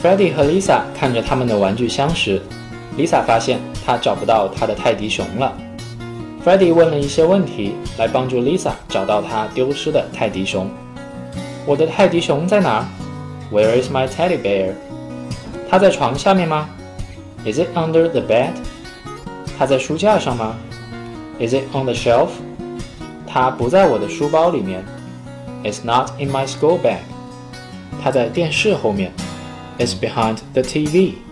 Freddie 和 Lisa 看着他们的玩具箱时，Lisa 发现她找不到她的泰迪熊了。Freddie 问了一些问题来帮助 Lisa 找到她丢失的泰迪熊。我的泰迪熊在哪？Where is my teddy bear？它在床下面吗？Is it under the bed？它在书架上吗？Is it on the shelf？它不在我的书包里面。It's not in my school bag。它在电视后面。It's behind the TV。